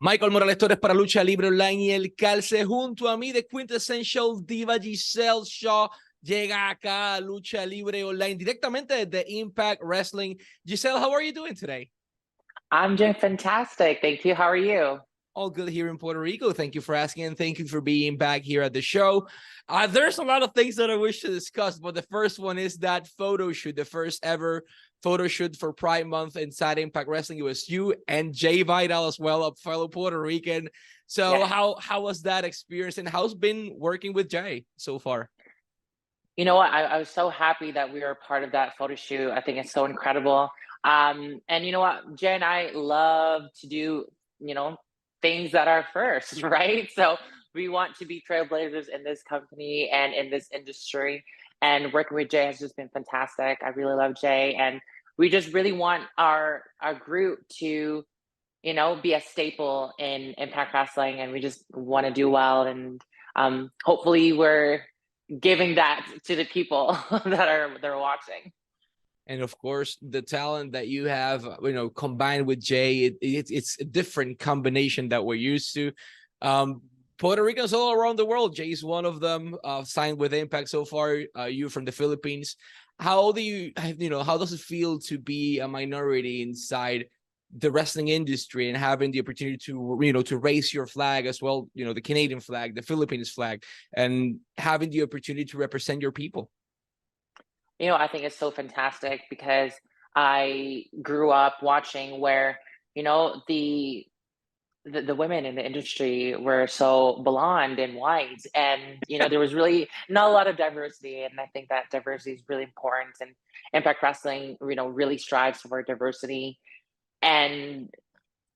Michael Morales Torres para Lucha Libre Online y el calce junto a mí de Quintessential Diva Gisele Shaw llega acá a Lucha Libre Online directamente desde Impact Wrestling. Gisele, how are you doing today? I'm doing fantastic. Thank you. How are you? All good here in Puerto Rico. Thank you for asking and thank you for being back here at the show. Uh, there's a lot of things that I wish to discuss, but the first one is that photo shoot, the first ever photo shoot for Pride Month inside Impact Wrestling. It was you and Jai Vidal as well, a fellow Puerto Rican. So yeah. how how was that experience and how's been working with Jai so far? You know what? I, I was so happy that we were part of that photo shoot. I think it's so incredible. Um, and you know what? Jai and I love to do, you know, things that are first, right? So we want to be trailblazers in this company and in this industry and working with Jai has just been fantastic. I really love Jai, and we just really want our our group to, you know, be a staple in Impact Wrestling, and we just want to do well, and um, hopefully we're giving that to the people that are they're watching and of course the talent that you have you know combined with Jai it, it, it's a different combination that we're used to um Puerto Ricans all around the world. Jai's one of them. Uh, signed with Impact so far. Uh, you from the Philippines. How do you, you know, how does it feel to be a minority inside the wrestling industry and having the opportunity to, you know, to raise your flag as well, you know, the Canadian flag, the Philippines flag, and having the opportunity to represent your people? You know, I think it's so fantastic because I grew up watching where, you know, the the, the women in the industry were so blonde and white and you know there was really not a lot of diversity and i think that diversity is really important and impact wrestling you know really strives for diversity and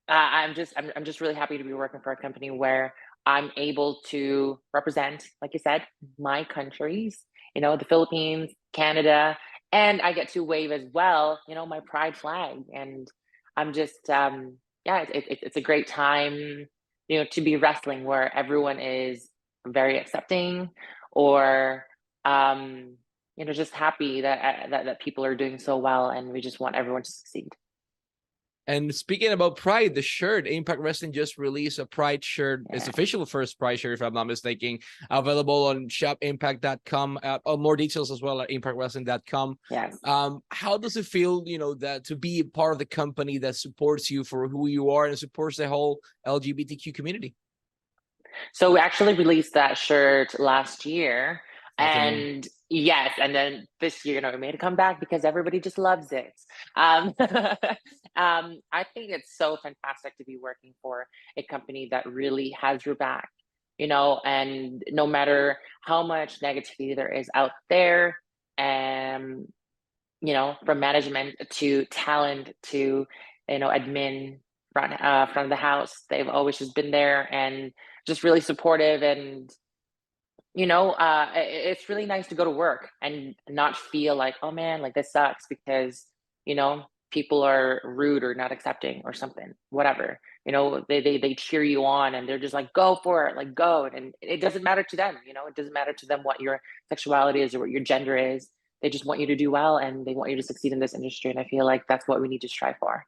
uh, i'm just I'm, I'm just really happy to be working for a company where i'm able to represent like you said my countries you know the philippines canada and i get to wave as well you know my pride flag and i'm just um yeah, it, it, it's a great time, you know, to be wrestling where everyone is very accepting or, um, you know, just happy that, uh, that that people are doing so well, and we just want everyone to succeed. And speaking about Pride, the shirt, Impact Wrestling just released a Pride shirt. Yeah. It's official first Pride shirt, if I'm not mistaken. Available on shopimpact.com. Uh, oh, more details as well at impactwrestling.com. Yes. Um, how does it feel, you know, that to be part of the company that supports you for who you are and supports the whole LGBTQ community? So we actually released that shirt last year. And yes, and then this year, you know, it made a comeback because everybody just loves it. Um, um, I think it's so fantastic to be working for a company that really has your back, you know, and no matter how much negativity there is out there, um, you know, from management to talent to, you know, admin front uh, front of the house, they've always just been there and just really supportive and you know, uh, it's really nice to go to work and not feel like, oh man, like this sucks because, you know, people are rude or not accepting or something, whatever. You know, they, they they cheer you on and they're just like, go for it, like go. And it doesn't matter to them, you know, it doesn't matter to them what your sexuality is or what your gender is. They just want you to do well and they want you to succeed in this industry. And I feel like that's what we need to strive for.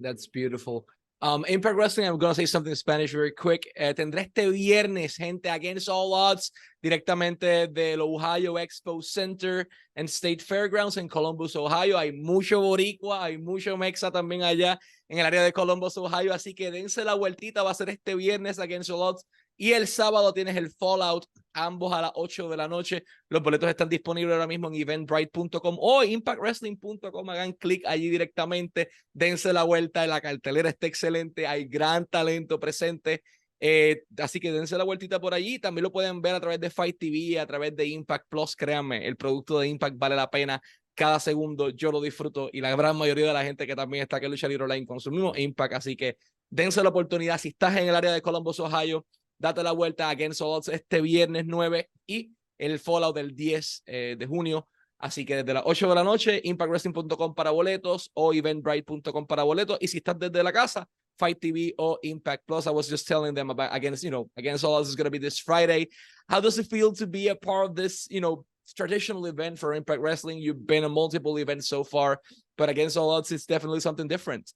That's beautiful. Um, Impact Wrestling, I'm going to say something in Spanish very quick. Eh, tendré este viernes, gente, Against All Odds, directamente del Ohio Expo Center and State Fairgrounds en Columbus, Ohio. Hay mucho boricua, hay mucho mexa también allá en el área de Columbus, Ohio. Así que dense la vueltita, va a ser este viernes Against All Odds. Y el sábado tienes el Fallout, ambos a las 8 de la noche. Los boletos están disponibles ahora mismo en eventbrite.com o impactwrestling.com. Hagan clic allí directamente, dense la vuelta. La cartelera está excelente, hay gran talento presente. Eh, así que dense la vueltita por allí. También lo pueden ver a través de Fight TV, a través de Impact Plus. Créanme, el producto de Impact vale la pena cada segundo. Yo lo disfruto y la gran mayoría de la gente que también está aquí en Lucha Libre Online consumimos Impact. Así que dense la oportunidad. Si estás en el área de Columbus, Ohio, date la vuelta Against All este viernes 9 y el Fallout del 10 eh, de junio. Así que desde las 8 de la noche, impactwrestling.com para boletos o eventbrite.com para boletos. Y si estás desde la casa, Fight TV or Impact Plus. I was just telling them about against, you know, against all us is going to be this Friday. How does it feel to be a part of this, you know, traditional event for Impact Wrestling? You've been a multiple events so far, but against all odds, it's definitely something different.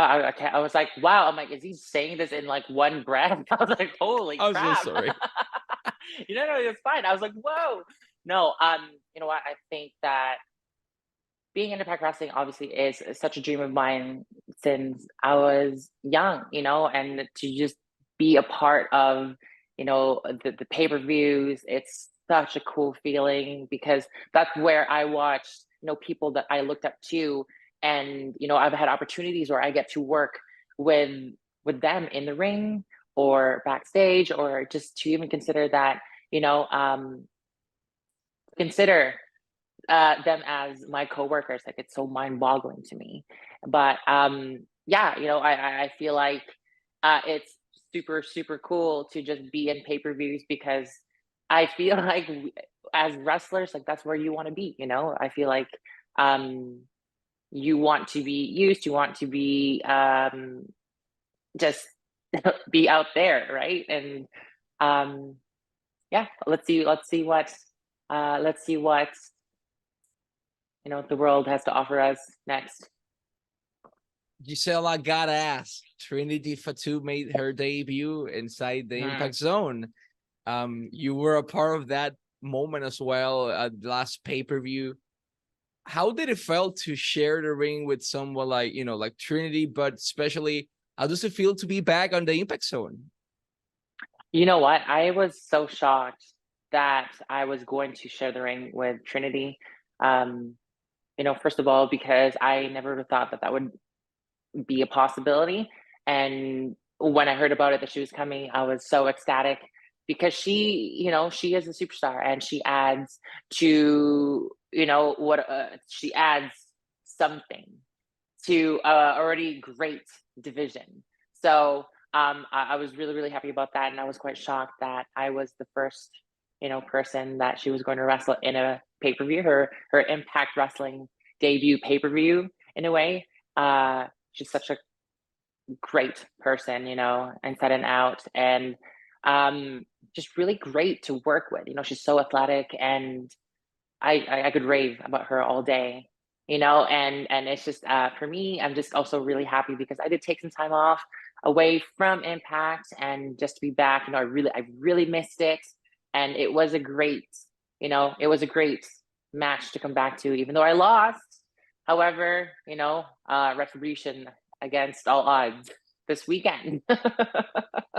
I, I, I was like, wow. I'm like, is he saying this in like one breath? I was like, holy I'm crap. so sorry. you know, no, it's fine. I was like, whoa. No, um, you know what? I think that being in Impact Wrestling obviously is such a dream of mine since I was young, you know, and to just be a part of, you know, the, the pay-per-views, it's such a cool feeling because that's where I watched, you know, people that I looked up to and you know i've had opportunities where i get to work with with them in the ring or backstage or just to even consider that you know um consider uh them as my coworkers. Like it's so mind-boggling to me. But um yeah you know i i feel like uh it's super super cool to just be in pay-per-views because i feel like as wrestlers like that's where you want to be you know? I feel like um you want to be used, you want to be um, just be out there, right? And um, yeah, let's see, let's see what uh, let's see what you know the world has to offer us next. Gisele, I gotta ask. Trinity Fatu made her debut inside the mm. Impact Zone. Um, you were a part of that moment as well at last pay per view how did it feel to share the ring with someone like you know like Trinity, but especially how does it feel to be back on the impact zone? You know what? I was so shocked that I was going to share the ring with Trinity. Um, you know, first of all, because I never thought that that would be a possibility. And when I heard about it that she was coming, I was so ecstatic because she, you know, she is a superstar and she adds to you know what uh, she adds something to uh, already great division. So um, I, I, was really really happy about that and i was quite shocked that i was the first you know person that she was going to wrestle in a pay-per-view. Her her impact wrestling debut pay-per-view in a way. Uh, she's such a great person you know and setting out and um, just really great to work with. You know she's so athletic and I, I, could rave about her all day, you know, and and it's just uh, for me, I'm just also really happy because I did take some time off away from Impact and just to be back. You know, I really I really missed it, and it was a great, you know, it was a great match to come back to, even though I lost. However, you know, uh, retribution against all odds this weekend.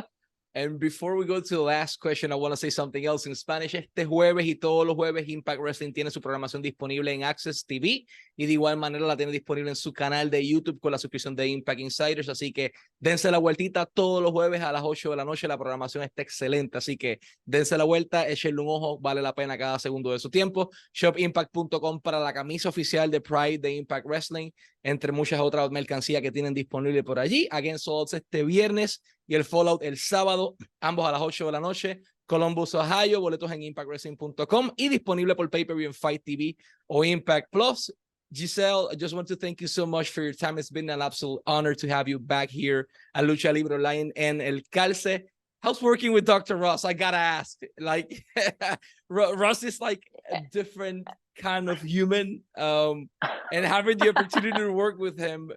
And before we go to the last question, I want to say something else in Spanish. Este jueves y todos los jueves, Impact Wrestling tiene su programación disponible en Access TV y de igual manera la tiene disponible en su canal de YouTube con la suscripción de Impact Insiders. Así que dense la vueltita todos los jueves a las 8 de la noche. La programación está excelente. Así que dense la vuelta, échenle un ojo, vale la pena cada segundo de su tiempo. Shopimpact.com para la camisa oficial de Pride de Impact Wrestling, entre muchas otras mercancías que tienen disponible por allí. Against Odds este viernes y el Fallout el sábado, ambos a las 8 de la noche. Columbus, Ohio, boletos en impactwrestling.com y disponible por pay-per-view en Fight TV o Impact Plus. Giselle, I just want to thank you so much for your time. It's been an absolute honor to have you back here at Lucha Libre Online and El Calce. How's working with Dr. Ross? I gotta ask. Like, Ross is like a different kind of human, um, and having the opportunity to work with him,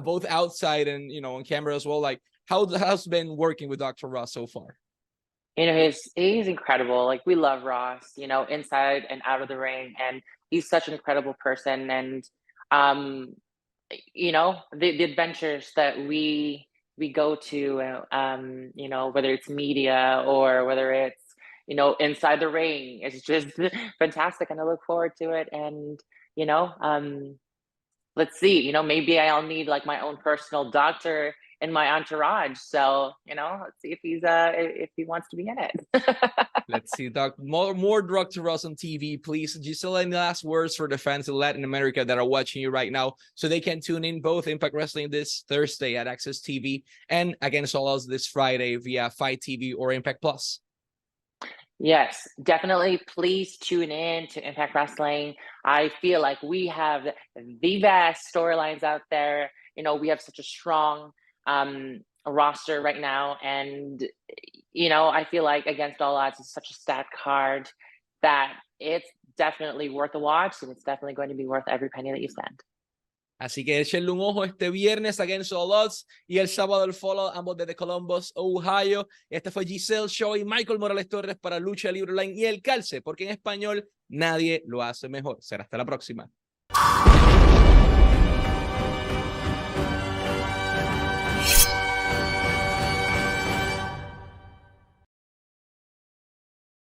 both outside and you know on camera as well. Like, how how's been working with Dr. Ross so far? You know, he's he's incredible. Like we love Ross, you know, inside and out of the ring, and he's such an incredible person. And um, you know, the, the adventures that we we go to, um, you know, whether it's media or whether it's you know inside the ring, it's just fantastic, and I look forward to it. And you know, um, let's see, you know, maybe I'll need like my own personal doctor in my entourage. So you know, let's see if he's uh if he wants to be in it. let's see, Doc. More more to Ross on TV, please. Gisele, any last words for the fans in Latin America that are watching you right now, so they can tune in both Impact Wrestling this Thursday at AXS TV and against all us this Friday via FITE TV or Impact Plus. Yes, definitely. Please tune in to Impact Wrestling. I feel like we have the best storylines out there. You know, we have such a strong um, roster right now. And, you know, I feel like Against All Odds is such a stat card that it's definitely worth a watch and it's definitely going to be worth every penny that you spend. Así que échenle un ojo este viernes Against All Odds y el sábado el follow, ambos desde Columbus, Ohio. Este fue Giselle Show y Michael Morales Torres para Lucha Libre Online y El Calce, porque en español nadie lo hace mejor. Será hasta la próxima.